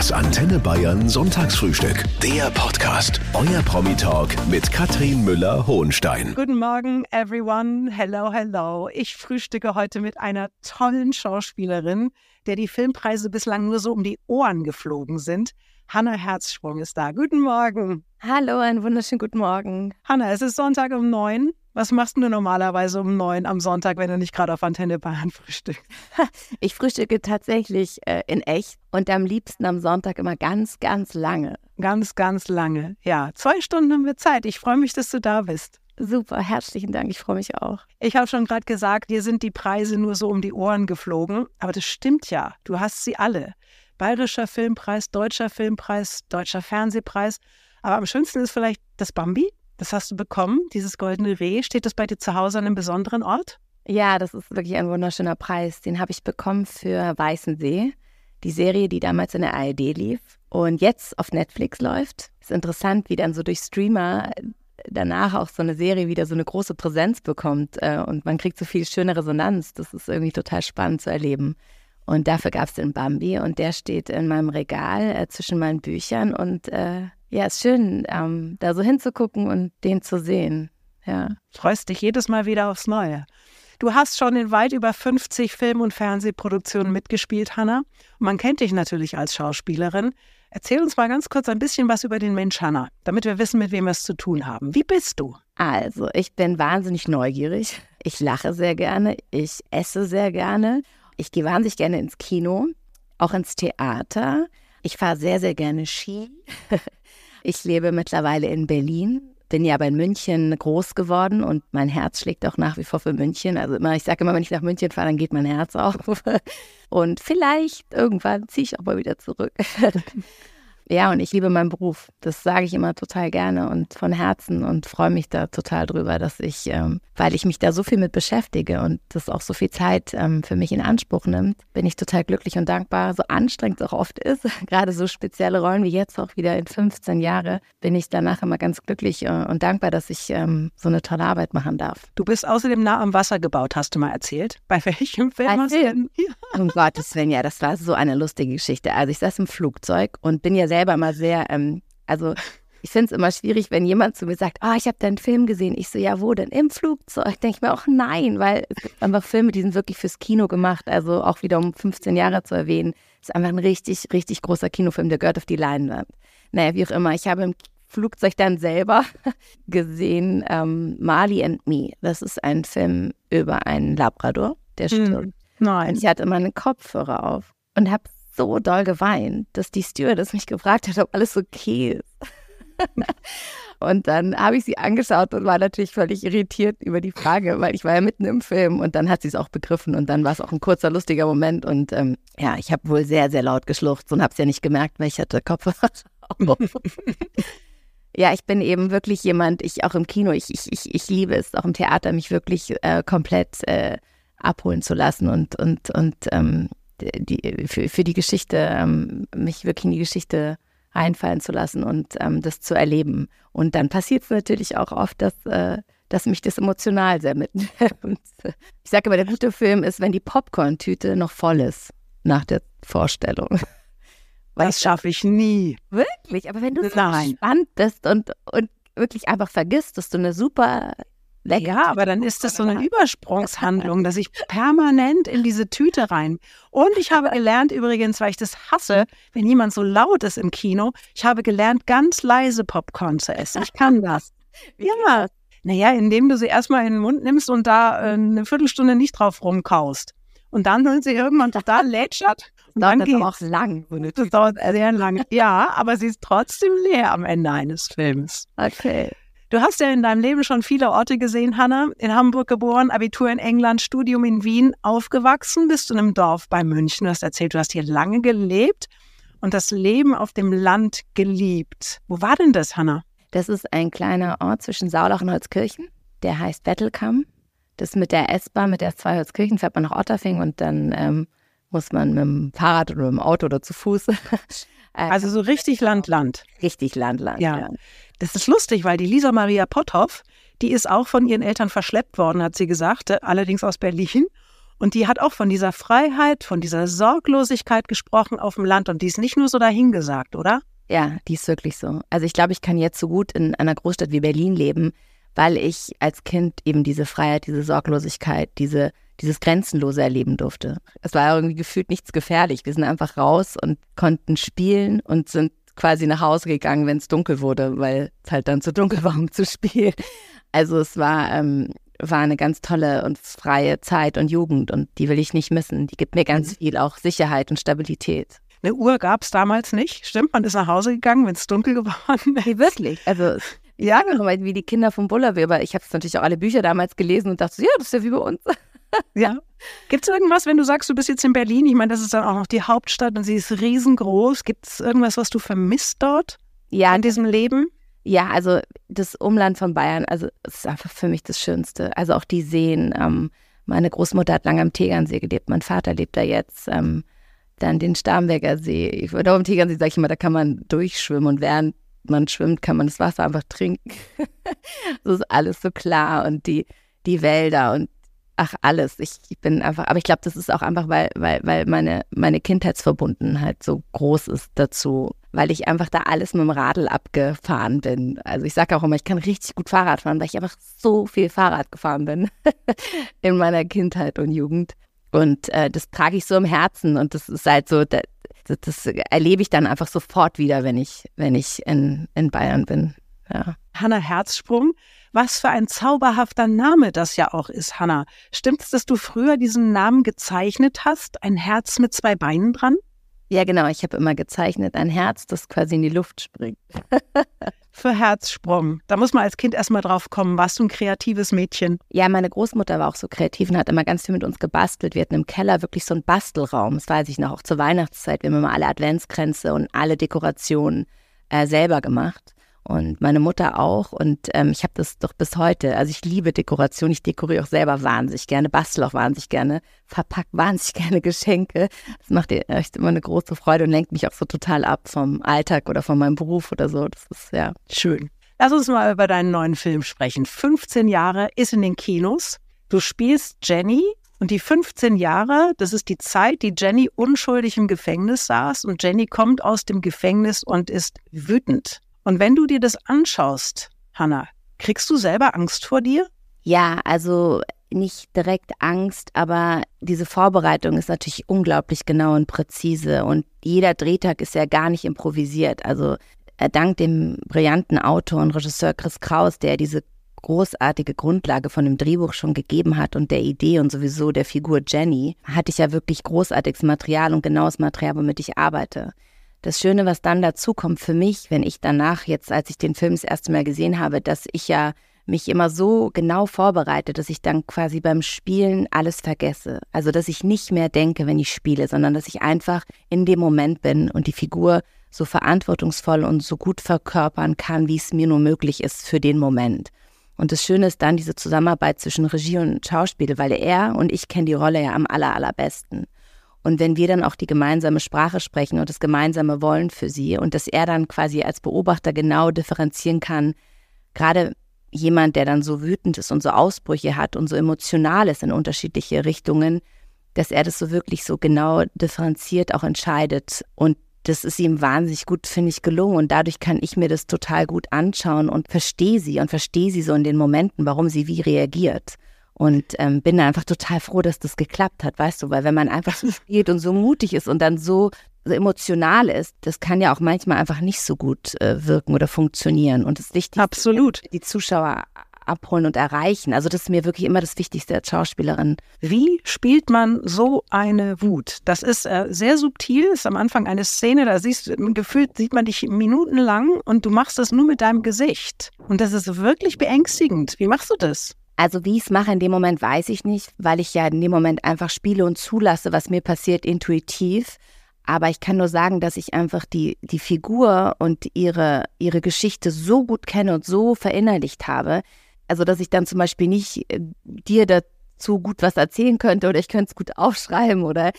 Das Antenne Bayern Sonntagsfrühstück. Der Podcast. Euer Promi-Talk mit Katrin Müller-Hohenstein. Guten Morgen, everyone. Hello, hello. Ich frühstücke heute mit einer tollen Schauspielerin, der die Filmpreise bislang nur so um die Ohren geflogen sind. Hanna Herzsprung ist da. Guten Morgen. Hallo, einen wunderschönen guten Morgen. Hanna, es ist Sonntag um neun. Was machst du normalerweise um neun am Sonntag, wenn du nicht gerade auf Antenne Bayern frühstückst? Ich frühstücke tatsächlich äh, in echt und am liebsten am Sonntag immer ganz, ganz lange. Ganz, ganz lange. Ja, zwei Stunden haben wir Zeit. Ich freue mich, dass du da bist. Super, herzlichen Dank. Ich freue mich auch. Ich habe schon gerade gesagt, dir sind die Preise nur so um die Ohren geflogen. Aber das stimmt ja. Du hast sie alle. Bayerischer Filmpreis, Deutscher Filmpreis, Deutscher Fernsehpreis. Aber am schönsten ist vielleicht das Bambi. Das hast du bekommen, dieses goldene Reh. Steht das bei dir zu Hause an einem besonderen Ort? Ja, das ist wirklich ein wunderschöner Preis. Den habe ich bekommen für Weißensee, die Serie, die damals in der ARD lief und jetzt auf Netflix läuft. Ist interessant, wie dann so durch Streamer danach auch so eine Serie wieder so eine große Präsenz bekommt äh, und man kriegt so viel schöne Resonanz. Das ist irgendwie total spannend zu erleben. Und dafür gab es den Bambi und der steht in meinem Regal äh, zwischen meinen Büchern und äh, ja, ist schön, ähm, da so hinzugucken und den zu sehen. Ja. Freust dich jedes Mal wieder aufs Neue. Du hast schon in weit über 50 Film- und Fernsehproduktionen mitgespielt, Hanna. Man kennt dich natürlich als Schauspielerin. Erzähl uns mal ganz kurz ein bisschen was über den Mensch Hanna, damit wir wissen, mit wem wir es zu tun haben. Wie bist du? Also, ich bin wahnsinnig neugierig. Ich lache sehr gerne. Ich esse sehr gerne. Ich gehe wahnsinnig gerne ins Kino, auch ins Theater. Ich fahre sehr, sehr gerne Ski. Ich lebe mittlerweile in Berlin, bin ja aber in München groß geworden und mein Herz schlägt auch nach wie vor für München. Also immer, ich sage immer, wenn ich nach München fahre, dann geht mein Herz auf. Und vielleicht irgendwann ziehe ich auch mal wieder zurück. Ja, und ich liebe meinen Beruf. Das sage ich immer total gerne und von Herzen und freue mich da total drüber, dass ich, ähm, weil ich mich da so viel mit beschäftige und das auch so viel Zeit ähm, für mich in Anspruch nimmt, bin ich total glücklich und dankbar. So anstrengend es auch oft ist, gerade so spezielle Rollen wie jetzt auch wieder in 15 Jahre, bin ich danach immer ganz glücklich äh, und dankbar, dass ich ähm, so eine tolle Arbeit machen darf. Du bist außerdem nah am Wasser gebaut, hast du mal erzählt. Bei welchem Film hast du denn? Ja. Um Gottes Willen, ja, das war so eine lustige Geschichte. Also ich saß im Flugzeug und bin ja sehr selber mal sehr, ähm, also ich finde es immer schwierig, wenn jemand zu mir sagt, ah, oh, ich habe deinen Film gesehen. Ich so, ja, wo denn? Im Flugzeug. Denke ich mir auch nein, weil es gibt einfach Filme, die sind wirklich fürs Kino gemacht. Also auch wieder um 15 Jahre zu erwähnen. Ist einfach ein richtig, richtig großer Kinofilm, der gehört auf die Leinwand. Naja, wie auch immer. Ich habe im Flugzeug dann selber gesehen ähm, Marley and Me. Das ist ein Film über einen Labrador, der hm, stirbt. Nein. Und ich hatte meine Kopfhörer auf und habe so doll geweint, dass die Stewardess mich gefragt hat, ob alles okay ist. und dann habe ich sie angeschaut und war natürlich völlig irritiert über die Frage, weil ich war ja mitten im Film und dann hat sie es auch begriffen und dann war es auch ein kurzer, lustiger Moment und ähm, ja, ich habe wohl sehr, sehr laut geschluchzt und habe es ja nicht gemerkt, weil ich hatte Kopfhörer Ja, ich bin eben wirklich jemand, ich auch im Kino, ich, ich, ich, ich liebe es, auch im Theater, mich wirklich äh, komplett äh, abholen zu lassen und, und, und ähm, die, für, für die Geschichte, ähm, mich wirklich in die Geschichte reinfallen zu lassen und ähm, das zu erleben. Und dann passiert es natürlich auch oft, dass, äh, dass mich das emotional sehr mitnimmt. ich sage immer, der gute Film ist, wenn die Popcorn-Tüte noch voll ist nach der Vorstellung. Das schaffe ich nie. Wirklich? Aber wenn du so gespannt bist und, und wirklich einfach vergisst, dass du eine super Lecker. Ja, aber dann ist das so eine Übersprungshandlung, dass ich permanent in diese Tüte rein. Und ich habe gelernt übrigens, weil ich das hasse, wenn jemand so laut ist im Kino, ich habe gelernt, ganz leise Popcorn zu essen. Ich kann das. ja. Naja, indem du sie erstmal in den Mund nimmst und da äh, eine Viertelstunde nicht drauf rumkaust. Und dann sind sie irgendwann total lätschert. Und dann geht auch lang. Das dauert sehr lange. Ja, aber sie ist trotzdem leer am Ende eines Films. Okay. Du hast ja in deinem Leben schon viele Orte gesehen, Hanna. In Hamburg geboren, Abitur in England, Studium in Wien, aufgewachsen, bist du in einem Dorf bei München. Du hast erzählt, du hast hier lange gelebt und das Leben auf dem Land geliebt. Wo war denn das, Hanna? Das ist ein kleiner Ort zwischen Saulach und Holzkirchen. Der heißt Bettelkamm. Das mit der S-Bahn, mit der zwei Holzkirchen fährt man nach Otterfing und dann ähm, muss man mit dem Fahrrad oder mit dem Auto oder zu Fuß. also so richtig Land-Land. Richtig Land-Land, ja. ja. Das ist lustig, weil die Lisa Maria Potthoff, die ist auch von ihren Eltern verschleppt worden, hat sie gesagt, allerdings aus Berlin. Und die hat auch von dieser Freiheit, von dieser Sorglosigkeit gesprochen auf dem Land. Und die ist nicht nur so dahingesagt, oder? Ja, die ist wirklich so. Also ich glaube, ich kann jetzt so gut in einer Großstadt wie Berlin leben, weil ich als Kind eben diese Freiheit, diese Sorglosigkeit, diese, dieses Grenzenlose erleben durfte. Es war irgendwie gefühlt nichts gefährlich. Wir sind einfach raus und konnten spielen und sind quasi nach Hause gegangen, wenn es dunkel wurde, weil es halt dann zu dunkel war, um zu spielen. Also es war, ähm, war eine ganz tolle und freie Zeit und Jugend und die will ich nicht missen. Die gibt mir ganz mhm. viel auch Sicherheit und Stabilität. Eine Uhr gab es damals nicht, stimmt? Man ist nach Hause gegangen, wenn es dunkel geworden ist. Nee, wirklich. Also ja, wie die Kinder vom Bullerweber. Ich habe natürlich auch alle Bücher damals gelesen und dachte, ja, das ist ja wie bei uns. Ja. Gibt es irgendwas, wenn du sagst, du bist jetzt in Berlin? Ich meine, das ist dann auch noch die Hauptstadt und sie ist riesengroß. Gibt es irgendwas, was du vermisst dort? Ja. In diesem Leben? Ja, also das Umland von Bayern, also es ist einfach für mich das Schönste. Also auch die Seen. Ähm, meine Großmutter hat lange am Tegernsee gelebt, mein Vater lebt da jetzt. Ähm, dann den Starnberger See. Ich auch am Tegernsee, sage ich immer, da kann man durchschwimmen und während man schwimmt, kann man das Wasser einfach trinken. das ist alles so klar und die, die Wälder und ach alles. Ich, ich bin einfach, aber ich glaube, das ist auch einfach, weil, weil, weil meine, meine Kindheitsverbundenheit so groß ist dazu, weil ich einfach da alles mit dem Radl abgefahren bin. Also ich sage auch immer, ich kann richtig gut Fahrrad fahren, weil ich einfach so viel Fahrrad gefahren bin in meiner Kindheit und Jugend. Und äh, das trage ich so im Herzen und das ist halt so, das, das erlebe ich dann einfach sofort wieder, wenn ich, wenn ich in, in Bayern bin. Ja. Hanna Herzsprung, was für ein zauberhafter Name das ja auch ist, Hanna. Stimmt es, dass du früher diesen Namen gezeichnet hast? Ein Herz mit zwei Beinen dran? Ja, genau. Ich habe immer gezeichnet ein Herz, das quasi in die Luft springt. Für Herzsprung. Da muss man als Kind erstmal drauf kommen. Warst du ein kreatives Mädchen? Ja, meine Großmutter war auch so kreativ und hat immer ganz viel mit uns gebastelt. Wir hatten im Keller wirklich so einen Bastelraum. Das weiß ich noch, auch zur Weihnachtszeit. Wir haben immer alle Adventskränze und alle Dekorationen äh, selber gemacht und meine Mutter auch. Und ähm, ich habe das doch bis heute. Also ich liebe Dekoration. Ich dekoriere auch selber wahnsinnig gerne, bastel auch wahnsinnig gerne, verpack wahnsinnig gerne Geschenke. Das macht dir echt immer eine große Freude und lenkt mich auch so total ab vom Alltag oder von meinem Beruf oder so. Das ist ja schön. Lass uns mal über deinen neuen Film sprechen. 15 Jahre ist in den Kinos. Du spielst Jenny und die 15 Jahre, das ist die Zeit, die Jenny unschuldig im Gefängnis saß und Jenny kommt aus dem Gefängnis und ist wütend. Und wenn du dir das anschaust, Hanna, kriegst du selber Angst vor dir? Ja, also nicht direkt Angst, aber diese Vorbereitung ist natürlich unglaublich genau und präzise und jeder Drehtag ist ja gar nicht improvisiert. Also äh, dank dem brillanten Autor und Regisseur Chris Kraus, der diese großartige Grundlage von dem Drehbuch schon gegeben hat und der Idee und sowieso der Figur Jenny, hatte ich ja wirklich großartiges Material und genaues Material, womit ich arbeite. Das Schöne, was dann dazu kommt für mich, wenn ich danach jetzt, als ich den Film das erste Mal gesehen habe, dass ich ja mich immer so genau vorbereite, dass ich dann quasi beim Spielen alles vergesse. Also, dass ich nicht mehr denke, wenn ich spiele, sondern dass ich einfach in dem Moment bin und die Figur so verantwortungsvoll und so gut verkörpern kann, wie es mir nur möglich ist für den Moment. Und das Schöne ist dann diese Zusammenarbeit zwischen Regie und Schauspiel, weil er und ich kennen die Rolle ja am aller, allerbesten. Und wenn wir dann auch die gemeinsame Sprache sprechen und das gemeinsame Wollen für sie und dass er dann quasi als Beobachter genau differenzieren kann, gerade jemand, der dann so wütend ist und so Ausbrüche hat und so emotional ist in unterschiedliche Richtungen, dass er das so wirklich so genau differenziert auch entscheidet. Und das ist ihm wahnsinnig gut, finde ich, gelungen. Und dadurch kann ich mir das total gut anschauen und verstehe sie und verstehe sie so in den Momenten, warum sie wie reagiert. Und ähm, bin einfach total froh, dass das geklappt hat, weißt du, weil wenn man einfach so spielt und so mutig ist und dann so, so emotional ist, das kann ja auch manchmal einfach nicht so gut äh, wirken oder funktionieren. Und das Wichtigste Absolut. die Zuschauer abholen und erreichen. Also das ist mir wirklich immer das Wichtigste als Schauspielerin. Wie spielt man so eine Wut? Das ist äh, sehr subtil, ist am Anfang eine Szene, da siehst du, gefühlt sieht man dich minutenlang und du machst das nur mit deinem Gesicht. Und das ist wirklich beängstigend. Wie machst du das? Also wie ich es mache in dem Moment, weiß ich nicht, weil ich ja in dem Moment einfach spiele und zulasse, was mir passiert, intuitiv. Aber ich kann nur sagen, dass ich einfach die, die Figur und ihre, ihre Geschichte so gut kenne und so verinnerlicht habe. Also, dass ich dann zum Beispiel nicht äh, dir da zu gut was erzählen könnte oder ich könnte es gut aufschreiben oder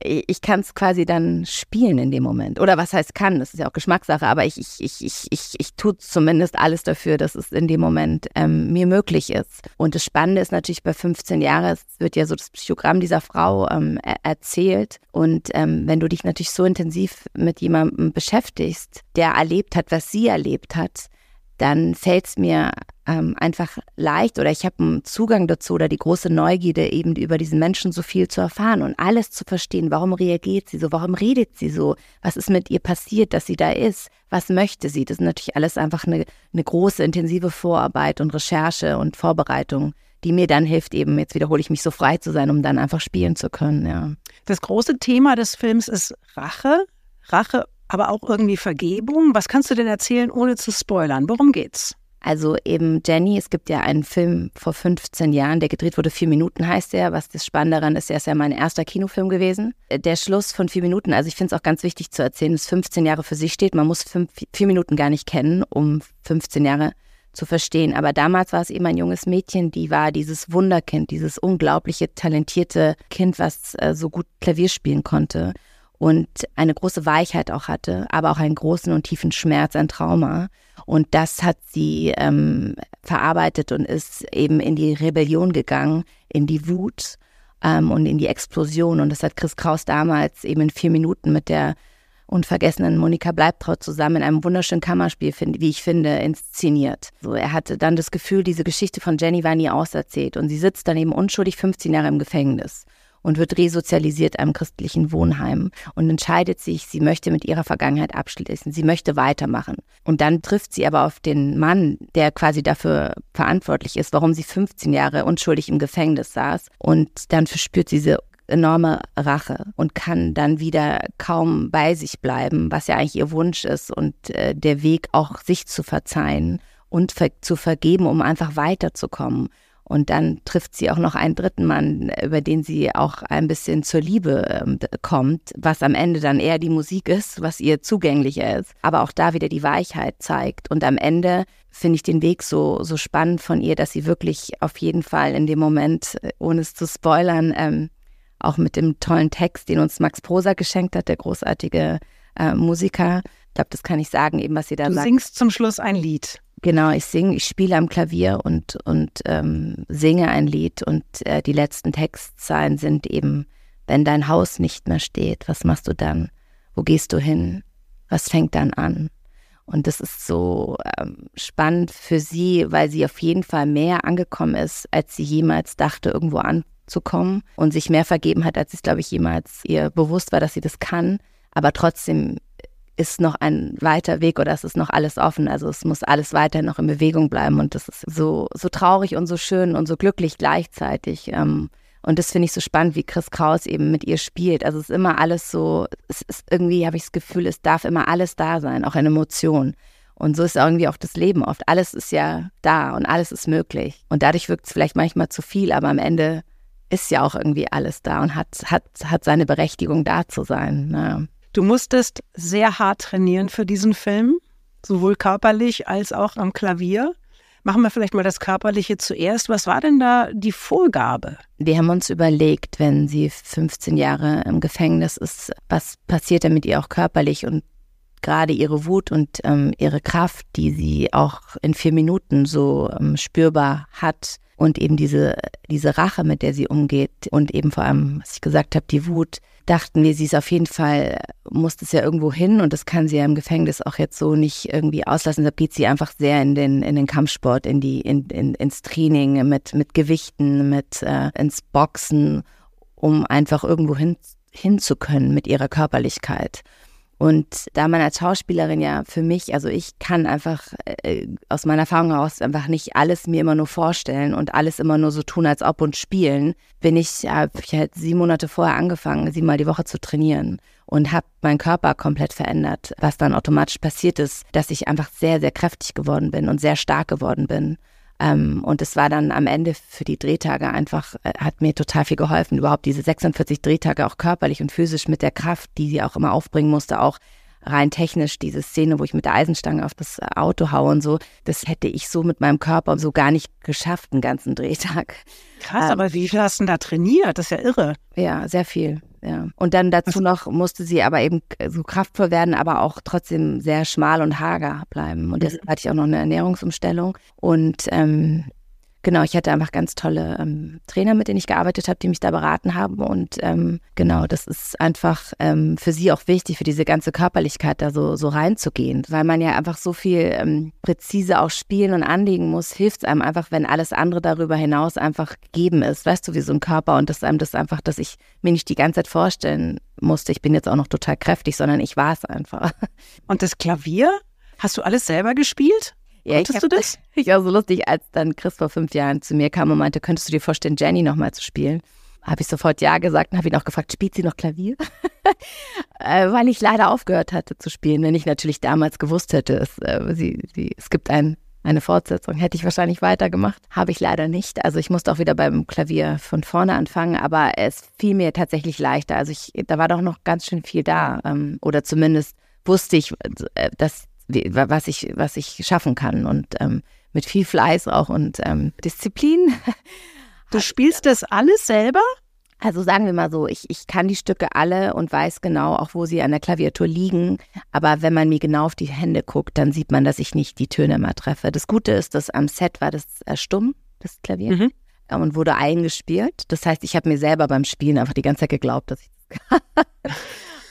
ich kann es quasi dann spielen in dem Moment. Oder was heißt kann, das ist ja auch Geschmackssache, aber ich, ich, ich, ich, ich, ich tue zumindest alles dafür, dass es in dem Moment ähm, mir möglich ist. Und das Spannende ist natürlich bei 15 Jahren, es wird ja so das Psychogramm dieser Frau ähm, erzählt. Und ähm, wenn du dich natürlich so intensiv mit jemandem beschäftigst, der erlebt hat, was sie erlebt hat, dann fällt es mir ähm, einfach leicht oder ich habe einen Zugang dazu oder die große Neugierde eben über diesen Menschen so viel zu erfahren und alles zu verstehen. Warum reagiert sie so? Warum redet sie so? Was ist mit ihr passiert, dass sie da ist? Was möchte sie? Das ist natürlich alles einfach eine, eine große, intensive Vorarbeit und Recherche und Vorbereitung, die mir dann hilft, eben, jetzt wiederhole ich mich, so frei zu sein, um dann einfach spielen zu können, ja. Das große Thema des Films ist Rache. Rache aber auch irgendwie Vergebung. Was kannst du denn erzählen, ohne zu spoilern? Worum geht's? Also eben Jenny, es gibt ja einen Film vor 15 Jahren, der gedreht wurde, vier Minuten heißt der. Was das Spannende daran ist, er ist ja mein erster Kinofilm gewesen. Der Schluss von vier Minuten, also ich finde es auch ganz wichtig zu erzählen, dass 15 Jahre für sich steht. Man muss fünf, vier Minuten gar nicht kennen, um 15 Jahre zu verstehen. Aber damals war es eben ein junges Mädchen, die war dieses Wunderkind, dieses unglaubliche, talentierte Kind, was äh, so gut Klavier spielen konnte und eine große Weichheit auch hatte, aber auch einen großen und tiefen Schmerz, ein Trauma. Und das hat sie ähm, verarbeitet und ist eben in die Rebellion gegangen, in die Wut ähm, und in die Explosion. Und das hat Chris Kraus damals eben in vier Minuten mit der unvergessenen Monika Bleibtraut zusammen in einem wunderschönen Kammerspiel, wie ich finde, inszeniert. So, er hatte dann das Gefühl, diese Geschichte von Jenny war nie auserzählt und sie sitzt dann eben unschuldig 15 Jahre im Gefängnis und wird resozialisiert einem christlichen Wohnheim und entscheidet sich, sie möchte mit ihrer Vergangenheit abschließen, sie möchte weitermachen. Und dann trifft sie aber auf den Mann, der quasi dafür verantwortlich ist, warum sie 15 Jahre unschuldig im Gefängnis saß. Und dann verspürt sie diese enorme Rache und kann dann wieder kaum bei sich bleiben, was ja eigentlich ihr Wunsch ist und äh, der Weg auch sich zu verzeihen und ver zu vergeben, um einfach weiterzukommen. Und dann trifft sie auch noch einen dritten Mann, über den sie auch ein bisschen zur Liebe ähm, kommt, was am Ende dann eher die Musik ist, was ihr zugänglicher ist, aber auch da wieder die Weichheit zeigt. Und am Ende finde ich den Weg so, so spannend von ihr, dass sie wirklich auf jeden Fall in dem Moment, äh, ohne es zu spoilern, ähm, auch mit dem tollen Text, den uns Max Prosa geschenkt hat, der großartige äh, Musiker, ich glaube, das kann ich sagen, eben was sie da du sagt. Du singst zum Schluss ein Lied. Genau, ich singe, ich spiele am Klavier und, und ähm, singe ein Lied und äh, die letzten Textzeilen sind eben, wenn dein Haus nicht mehr steht, was machst du dann? Wo gehst du hin? Was fängt dann an? Und das ist so ähm, spannend für sie, weil sie auf jeden Fall mehr angekommen ist, als sie jemals dachte, irgendwo anzukommen und sich mehr vergeben hat, als es, glaube ich, jemals ihr bewusst war, dass sie das kann, aber trotzdem ist noch ein weiter Weg oder es ist noch alles offen. Also es muss alles weiter noch in Bewegung bleiben und das ist so, so traurig und so schön und so glücklich gleichzeitig. Ähm, und das finde ich so spannend, wie Chris Kraus eben mit ihr spielt. Also es ist immer alles so, es ist irgendwie, habe ich das Gefühl, es darf immer alles da sein, auch eine Emotion. Und so ist irgendwie auch das Leben oft. Alles ist ja da und alles ist möglich. Und dadurch wirkt es vielleicht manchmal zu viel, aber am Ende ist ja auch irgendwie alles da und hat, hat, hat seine Berechtigung da zu sein. Ne? Du musstest sehr hart trainieren für diesen Film, sowohl körperlich als auch am Klavier. Machen wir vielleicht mal das Körperliche zuerst. Was war denn da die Vorgabe? Wir haben uns überlegt, wenn sie 15 Jahre im Gefängnis ist, was passiert denn mit ihr auch körperlich und gerade ihre Wut und ähm, ihre Kraft, die sie auch in vier Minuten so ähm, spürbar hat und eben diese, diese Rache, mit der sie umgeht und eben vor allem, was ich gesagt habe, die Wut, dachten wir, sie ist auf jeden Fall, muss das ja irgendwo hin und das kann sie ja im Gefängnis auch jetzt so nicht irgendwie auslassen. Da geht sie einfach sehr in den, in den Kampfsport, in die, in, in, ins Training mit, mit Gewichten, mit äh, ins Boxen, um einfach irgendwo hin, hin zu können mit ihrer Körperlichkeit. Und da man als Schauspielerin ja für mich, also ich kann einfach äh, aus meiner Erfahrung heraus einfach nicht alles mir immer nur vorstellen und alles immer nur so tun, als ob und spielen, bin ich, habe ich halt sieben Monate vorher angefangen, siebenmal die Woche zu trainieren und habe meinen Körper komplett verändert. Was dann automatisch passiert ist, dass ich einfach sehr, sehr kräftig geworden bin und sehr stark geworden bin. Ähm, und es war dann am Ende für die Drehtage einfach, äh, hat mir total viel geholfen, überhaupt diese 46 Drehtage auch körperlich und physisch mit der Kraft, die sie auch immer aufbringen musste, auch rein technisch diese Szene, wo ich mit der Eisenstange auf das Auto haue und so, das hätte ich so mit meinem Körper so gar nicht geschafft, einen ganzen Drehtag. Krass, ähm, aber wie viel hast du denn da trainiert? Das ist ja irre. Ja, sehr viel. Ja. Und dann dazu noch musste sie aber eben so kraftvoll werden, aber auch trotzdem sehr schmal und hager bleiben. Und deshalb hatte ich auch noch eine Ernährungsumstellung. Und ähm, genau, ich hatte einfach ganz tolle ähm, Trainer, mit denen ich gearbeitet habe, die mich da beraten haben. Und ähm, genau, das ist einfach ähm, für sie auch wichtig, für diese ganze Körperlichkeit da so, so reinzugehen. Weil man ja einfach so viel ähm, präzise auch spielen und anlegen muss, hilft es einem einfach, wenn alles andere darüber hinaus einfach gegeben ist. Weißt du, wie so ein Körper und dass einem das einfach, dass ich mir nicht die ganze Zeit vorstellen musste, ich bin jetzt auch noch total kräftig, sondern ich war es einfach. Und das Klavier? Hast du alles selber gespielt? Ja, Konntest du das? Ich war so lustig, als dann Chris vor fünf Jahren zu mir kam und meinte, könntest du dir vorstellen, Jenny nochmal zu spielen? Habe ich sofort ja gesagt und habe ihn auch gefragt, spielt sie noch Klavier? äh, weil ich leider aufgehört hatte zu spielen. Wenn ich natürlich damals gewusst hätte, es, äh, sie, sie, es gibt ein, eine Fortsetzung, hätte ich wahrscheinlich weitergemacht. Habe ich leider nicht. Also ich musste auch wieder beim Klavier von vorne anfangen, aber es fiel mir tatsächlich leichter. Also ich, da war doch noch ganz schön viel da. Ähm, oder zumindest wusste ich, äh, dass was ich, was ich schaffen kann. Und ähm, mit viel Fleiß auch und ähm, Disziplin. Du spielst das alles selber? Also sagen wir mal so, ich, ich kann die Stücke alle und weiß genau, auch wo sie an der Klaviatur liegen. Aber wenn man mir genau auf die Hände guckt, dann sieht man, dass ich nicht die Töne immer treffe. Das Gute ist, dass am Set war das äh, stumm, das Klavier, mhm. und wurde eingespielt. Das heißt, ich habe mir selber beim Spielen einfach die ganze Zeit geglaubt, dass ich das kann.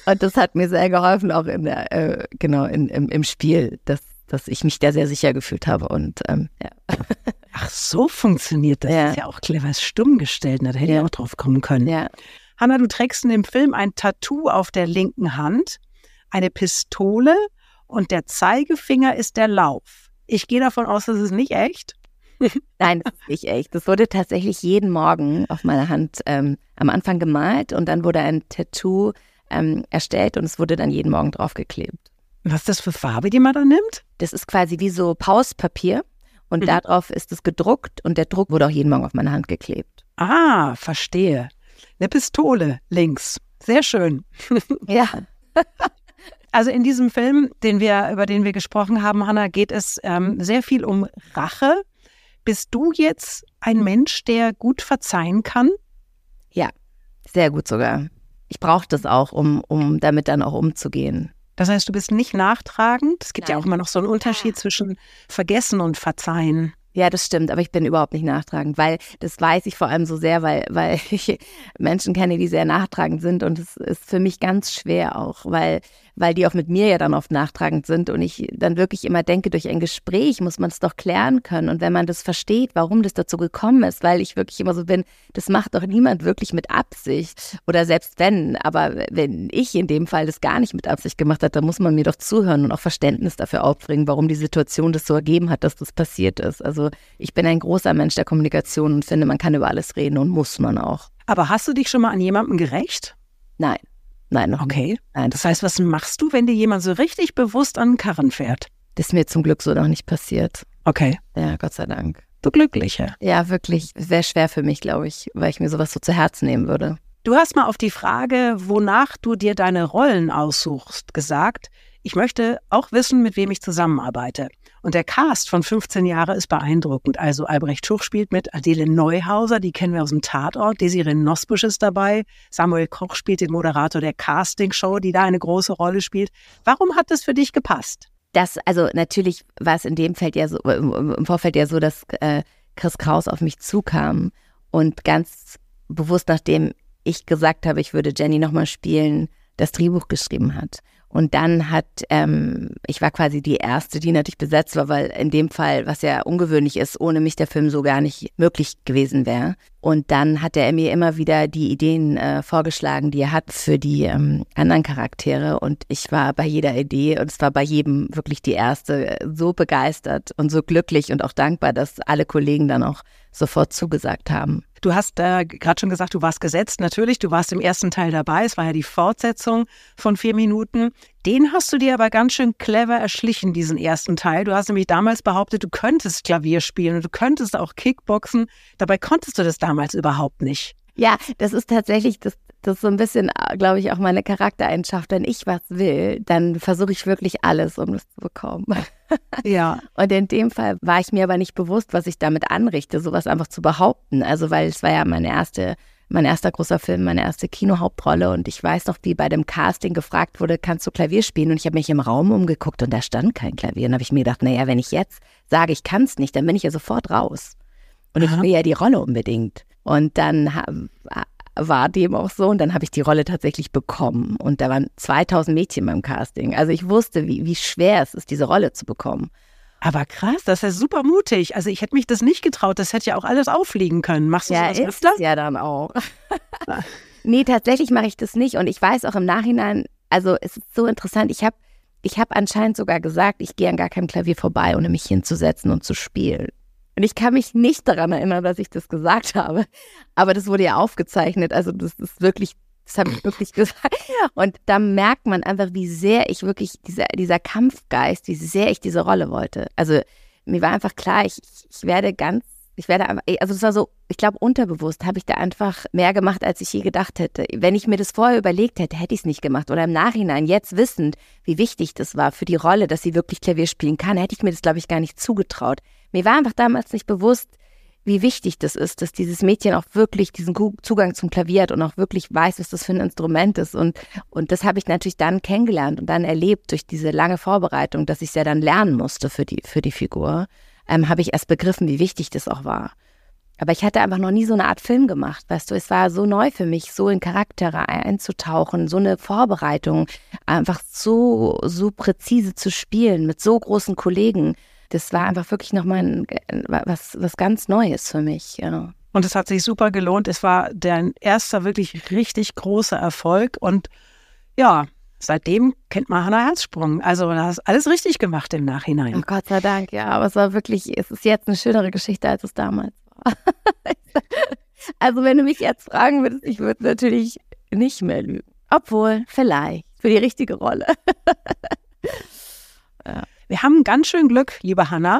Und das hat mir sehr geholfen, auch in der, äh, genau, in, im, im Spiel, dass, dass ich mich da sehr sicher gefühlt habe. Und ähm, ja. Ach, so funktioniert das. Ja. Ist ja auch clever, stumm gestellt. Da hätte ja. ich auch drauf kommen können. Ja. Hanna, du trägst in dem Film ein Tattoo auf der linken Hand, eine Pistole und der Zeigefinger ist der Lauf. Ich gehe davon aus, das ist nicht echt. Nein, das ist nicht echt. Das wurde tatsächlich jeden Morgen auf meiner Hand ähm, am Anfang gemalt und dann wurde ein Tattoo ähm, erstellt und es wurde dann jeden Morgen draufgeklebt. Was ist das für Farbe, die man da nimmt? Das ist quasi wie so Pauspapier und mhm. darauf ist es gedruckt und der Druck wurde auch jeden Morgen auf meine Hand geklebt. Ah, verstehe. Eine Pistole links. Sehr schön. ja. Also in diesem Film, den wir, über den wir gesprochen haben, Hanna, geht es ähm, sehr viel um Rache. Bist du jetzt ein Mensch, der gut verzeihen kann? Ja, sehr gut sogar ich brauche das auch, um, um damit dann auch umzugehen. Das heißt, du bist nicht nachtragend. Es gibt Nein. ja auch immer noch so einen Unterschied zwischen Vergessen und Verzeihen. Ja, das stimmt, aber ich bin überhaupt nicht nachtragend, weil das weiß ich vor allem so sehr, weil, weil ich Menschen kenne, die sehr nachtragend sind und es ist für mich ganz schwer auch, weil weil die auch mit mir ja dann oft nachtragend sind und ich dann wirklich immer denke, durch ein Gespräch muss man es doch klären können. Und wenn man das versteht, warum das dazu gekommen ist, weil ich wirklich immer so bin, das macht doch niemand wirklich mit Absicht. Oder selbst wenn, aber wenn ich in dem Fall das gar nicht mit Absicht gemacht hat, dann muss man mir doch zuhören und auch Verständnis dafür aufbringen, warum die Situation das so ergeben hat, dass das passiert ist. Also ich bin ein großer Mensch der Kommunikation und finde, man kann über alles reden und muss man auch. Aber hast du dich schon mal an jemandem gerecht? Nein. Nein, noch Okay. Nein. Das heißt, was machst du, wenn dir jemand so richtig bewusst an den Karren fährt? Das ist mir zum Glück so noch nicht passiert. Okay. Ja, Gott sei Dank. Du Glückliche. Ja, wirklich. Wäre schwer für mich, glaube ich, weil ich mir sowas so zu Herzen nehmen würde. Du hast mal auf die Frage, wonach du dir deine Rollen aussuchst, gesagt, ich möchte auch wissen, mit wem ich zusammenarbeite. Und der Cast von 15 Jahre ist beeindruckend. Also Albrecht Schuch spielt mit, Adele Neuhauser, die kennen wir aus dem Tatort, Desiree Nosbusch ist dabei, Samuel Koch spielt den Moderator der Castingshow, die da eine große Rolle spielt. Warum hat das für dich gepasst? Das, also natürlich war es in dem Feld ja so, im Vorfeld ja so, dass äh, Chris Kraus auf mich zukam und ganz bewusst, nachdem ich gesagt habe, ich würde Jenny nochmal spielen, das Drehbuch geschrieben hat. Und dann hat, ähm, ich war quasi die erste, die natürlich besetzt war, weil in dem Fall, was ja ungewöhnlich ist, ohne mich der Film so gar nicht möglich gewesen wäre. Und dann hat er mir immer wieder die Ideen äh, vorgeschlagen, die er hat für die ähm, anderen Charaktere. Und ich war bei jeder Idee und es war bei jedem wirklich die erste so begeistert und so glücklich und auch dankbar, dass alle Kollegen dann auch sofort zugesagt haben. Du hast äh, gerade schon gesagt, du warst gesetzt. Natürlich, du warst im ersten Teil dabei. Es war ja die Fortsetzung von vier Minuten. Den hast du dir aber ganz schön clever erschlichen, diesen ersten Teil. Du hast nämlich damals behauptet, du könntest Klavier spielen und du könntest auch Kickboxen. Dabei konntest du das damals überhaupt nicht. Ja, das ist tatsächlich, das, das ist so ein bisschen, äh, glaube ich, auch meine Charaktereigenschaft. Wenn ich was will, dann versuche ich wirklich alles, um das zu bekommen. Ja. Und in dem Fall war ich mir aber nicht bewusst, was ich damit anrichte, sowas einfach zu behaupten. Also, weil es war ja meine erste, mein erster großer Film, meine erste Kinohauptrolle. Und ich weiß noch, wie bei dem Casting gefragt wurde, kannst du Klavier spielen? Und ich habe mich im Raum umgeguckt und da stand kein Klavier. Und habe ich mir gedacht, naja, wenn ich jetzt sage, ich kann es nicht, dann bin ich ja sofort raus. Und ich will ja die Rolle unbedingt. Und dann war dem auch so und dann habe ich die Rolle tatsächlich bekommen und da waren 2000 Mädchen beim Casting. Also ich wusste, wie, wie schwer es ist, diese Rolle zu bekommen. Aber krass, das ist ja super mutig. Also ich hätte mich das nicht getraut, das hätte ja auch alles auffliegen können. Machst du ja, sowas ist öfter? Ja, dann auch. nee, tatsächlich mache ich das nicht und ich weiß auch im Nachhinein, also es ist so interessant, ich habe ich hab anscheinend sogar gesagt, ich gehe an gar keinem Klavier vorbei, ohne mich hinzusetzen und zu spielen. Und ich kann mich nicht daran erinnern, dass ich das gesagt habe. Aber das wurde ja aufgezeichnet. Also das ist wirklich, das habe ich wirklich gesagt. Und da merkt man einfach, wie sehr ich wirklich, dieser, dieser Kampfgeist, wie sehr ich diese Rolle wollte. Also mir war einfach klar, ich, ich werde ganz, ich werde einfach, also es war so, ich glaube, unterbewusst habe ich da einfach mehr gemacht, als ich je gedacht hätte. Wenn ich mir das vorher überlegt hätte, hätte ich es nicht gemacht. Oder im Nachhinein, jetzt wissend, wie wichtig das war für die Rolle, dass sie wirklich Klavier spielen kann, hätte ich mir das, glaube ich, gar nicht zugetraut. Mir war einfach damals nicht bewusst, wie wichtig das ist, dass dieses Mädchen auch wirklich diesen Zugang zum Klavier hat und auch wirklich weiß, was das für ein Instrument ist. Und, und das habe ich natürlich dann kennengelernt und dann erlebt durch diese lange Vorbereitung, dass ich es ja dann lernen musste für die, für die Figur, ähm, habe ich erst begriffen, wie wichtig das auch war. Aber ich hatte einfach noch nie so eine Art Film gemacht, weißt du, es war so neu für mich, so in Charaktere einzutauchen, so eine Vorbereitung, einfach so, so präzise zu spielen mit so großen Kollegen das war einfach wirklich nochmal was, was ganz Neues für mich. Ja. Und es hat sich super gelohnt. Es war dein erster wirklich richtig großer Erfolg. Und ja, seitdem kennt man Hannah Herzsprung. Also du hast alles richtig gemacht im Nachhinein. Oh Gott sei Dank, ja. Aber es war wirklich, es ist jetzt eine schönere Geschichte, als es damals war. also wenn du mich jetzt fragen würdest, ich würde natürlich nicht mehr lügen. Obwohl, vielleicht, für die richtige Rolle. ja. Wir haben ganz schön Glück, liebe Hanna,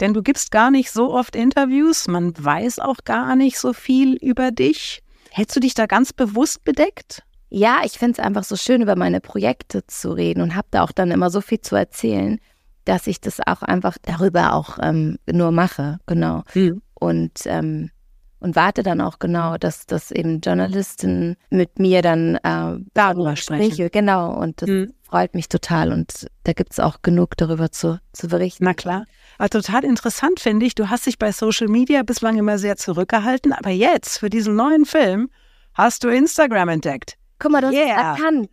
denn du gibst gar nicht so oft Interviews, man weiß auch gar nicht so viel über dich. Hättest du dich da ganz bewusst bedeckt? Ja, ich finde es einfach so schön, über meine Projekte zu reden und habe da auch dann immer so viel zu erzählen, dass ich das auch einfach darüber auch ähm, nur mache, genau. Mhm. Und ähm, und warte dann auch genau, dass, dass eben Journalisten mit mir dann äh, darüber sprechen. Genau, und das mhm. freut mich total und da gibt es auch genug darüber zu, zu berichten. Na klar. Aber total interessant finde ich, du hast dich bei Social Media bislang immer sehr zurückgehalten, aber jetzt für diesen neuen Film hast du Instagram entdeckt. Guck mal, du yeah. hast erkannt.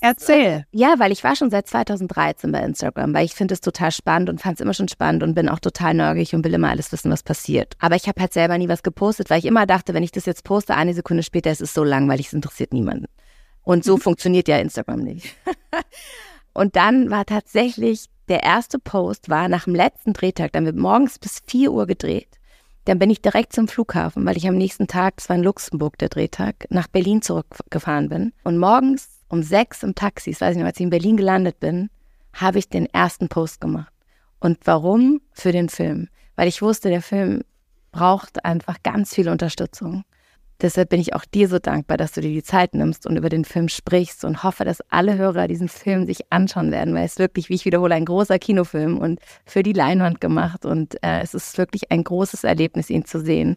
Erzähl. Ja, weil ich war schon seit 2013 bei Instagram, weil ich finde es total spannend und fand es immer schon spannend und bin auch total neugierig und will immer alles wissen, was passiert. Aber ich habe halt selber nie was gepostet, weil ich immer dachte, wenn ich das jetzt poste, eine Sekunde später, es ist so langweilig, es interessiert niemanden. Und so funktioniert ja Instagram nicht. und dann war tatsächlich der erste Post war nach dem letzten Drehtag, dann wird morgens bis 4 Uhr gedreht. Dann bin ich direkt zum Flughafen, weil ich am nächsten Tag, es war in Luxemburg der Drehtag, nach Berlin zurückgefahren bin. Und morgens um sechs im Taxi, ich weiß nicht, als ich in Berlin gelandet bin, habe ich den ersten Post gemacht. Und warum? Für den Film. Weil ich wusste, der Film braucht einfach ganz viel Unterstützung. Deshalb bin ich auch dir so dankbar, dass du dir die Zeit nimmst und über den Film sprichst und hoffe, dass alle Hörer diesen Film sich anschauen werden, weil es wirklich, wie ich wiederhole, ein großer Kinofilm und für die Leinwand gemacht und äh, es ist wirklich ein großes Erlebnis, ihn zu sehen.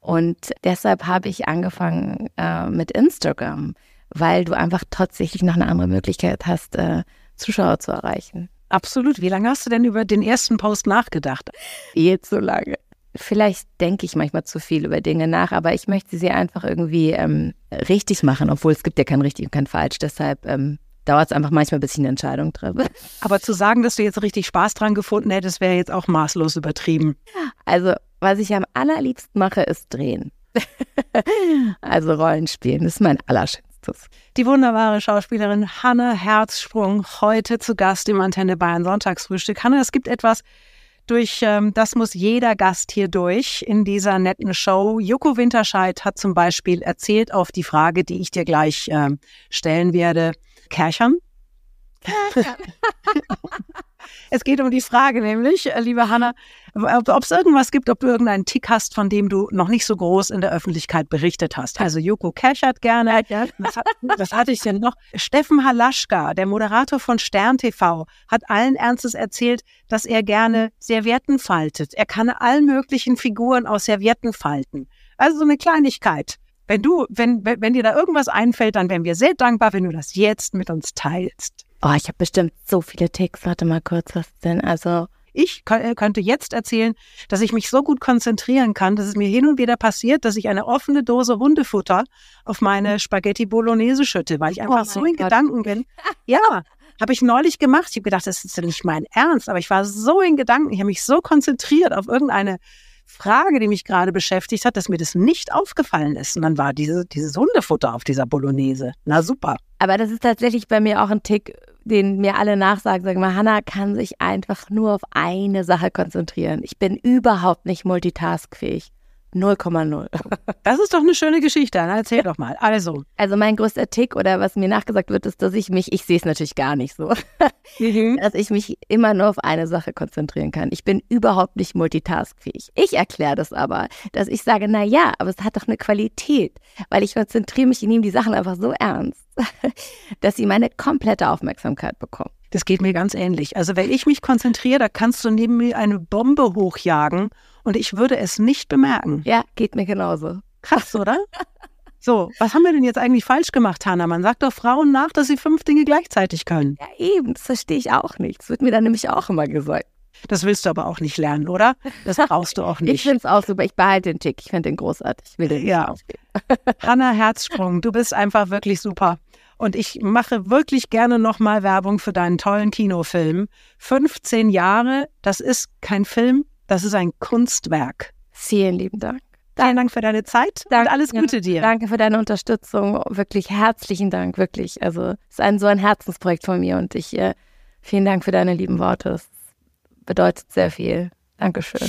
Und deshalb habe ich angefangen äh, mit Instagram weil du einfach tatsächlich noch eine andere Möglichkeit hast, äh, Zuschauer zu erreichen. Absolut. Wie lange hast du denn über den ersten Post nachgedacht? Jetzt so lange. Vielleicht denke ich manchmal zu viel über Dinge nach, aber ich möchte sie einfach irgendwie ähm, richtig machen, obwohl es gibt ja kein richtig und kein falsch. Deshalb ähm, dauert es einfach manchmal, bis ich eine Entscheidung treffe. Aber zu sagen, dass du jetzt richtig Spaß dran gefunden hättest, wäre jetzt auch maßlos übertrieben. Also, was ich am allerliebsten mache, ist drehen. also Rollenspielen, das ist mein allerschönstes. Textes. Die wunderbare Schauspielerin Hanne Herzsprung, heute zu Gast im Antenne Bayern Sonntagsfrühstück. Hanne, es gibt etwas, durch ähm, das muss jeder Gast hier durch in dieser netten Show. Joko Winterscheid hat zum Beispiel erzählt auf die Frage, die ich dir gleich ähm, stellen werde, Kerchern. Es geht um die Frage nämlich, äh, liebe Hanna, ob es irgendwas gibt, ob du irgendeinen Tick hast, von dem du noch nicht so groß in der Öffentlichkeit berichtet hast. Also Joko Keschert gerne. Was, hat, was hatte ich denn noch? Steffen Halaschka, der Moderator von Stern TV, hat allen Ernstes erzählt, dass er gerne Servietten faltet. Er kann allen möglichen Figuren aus Servietten falten. Also so eine Kleinigkeit. Wenn du, wenn, wenn dir da irgendwas einfällt, dann wären wir sehr dankbar, wenn du das jetzt mit uns teilst. Oh, ich habe bestimmt so viele Ticks. Warte mal kurz, was denn? Also. Ich äh, könnte jetzt erzählen, dass ich mich so gut konzentrieren kann, dass es mir hin und wieder passiert, dass ich eine offene Dose Hundefutter auf meine Spaghetti Bolognese schütte, weil ich einfach oh so in Gott. Gedanken bin. Ja, habe ich neulich gemacht. Ich habe gedacht, das ist ja nicht mein Ernst, aber ich war so in Gedanken, ich habe mich so konzentriert auf irgendeine Frage, die mich gerade beschäftigt hat, dass mir das nicht aufgefallen ist. Und dann war diese, dieses Hundefutter auf dieser Bolognese. Na super. Aber das ist tatsächlich bei mir auch ein Tick, den mir alle nachsagen. Sagen mal, Hannah kann sich einfach nur auf eine Sache konzentrieren. Ich bin überhaupt nicht multitaskfähig. 0,0. Das ist doch eine schöne Geschichte. Dann erzähl doch mal. Also. Also mein größter Tick oder was mir nachgesagt wird, ist, dass ich mich, ich sehe es natürlich gar nicht so, mhm. dass ich mich immer nur auf eine Sache konzentrieren kann. Ich bin überhaupt nicht multitaskfähig. Ich erkläre das aber, dass ich sage, na ja, aber es hat doch eine Qualität, weil ich konzentriere mich, ich nehme die Sachen einfach so ernst, dass sie meine komplette Aufmerksamkeit bekommen. Das geht mir ganz ähnlich. Also wenn ich mich konzentriere, da kannst du neben mir eine Bombe hochjagen und ich würde es nicht bemerken. Ja, geht mir genauso. Krass, oder? So, was haben wir denn jetzt eigentlich falsch gemacht, Hanna? Man sagt doch Frauen nach, dass sie fünf Dinge gleichzeitig können. Ja, eben, das verstehe ich auch nicht. Das wird mir dann nämlich auch immer gesagt. Das willst du aber auch nicht lernen, oder? Das brauchst du auch nicht. ich finde es auch super. Ich behalte den Tick. Ich finde den großartig. Ich will den ja. Hanna Herzsprung, du bist einfach wirklich super. Und ich mache wirklich gerne nochmal Werbung für deinen tollen Kinofilm. 15 Jahre, das ist kein Film, das ist ein Kunstwerk. Vielen lieben Dank. Vielen Dank für deine Zeit danke, und alles Gute dir. Danke für deine Unterstützung. Wirklich herzlichen Dank, wirklich. Also es ist ein so ein Herzensprojekt von mir und ich äh, vielen Dank für deine lieben Worte. Es bedeutet sehr viel. Dankeschön.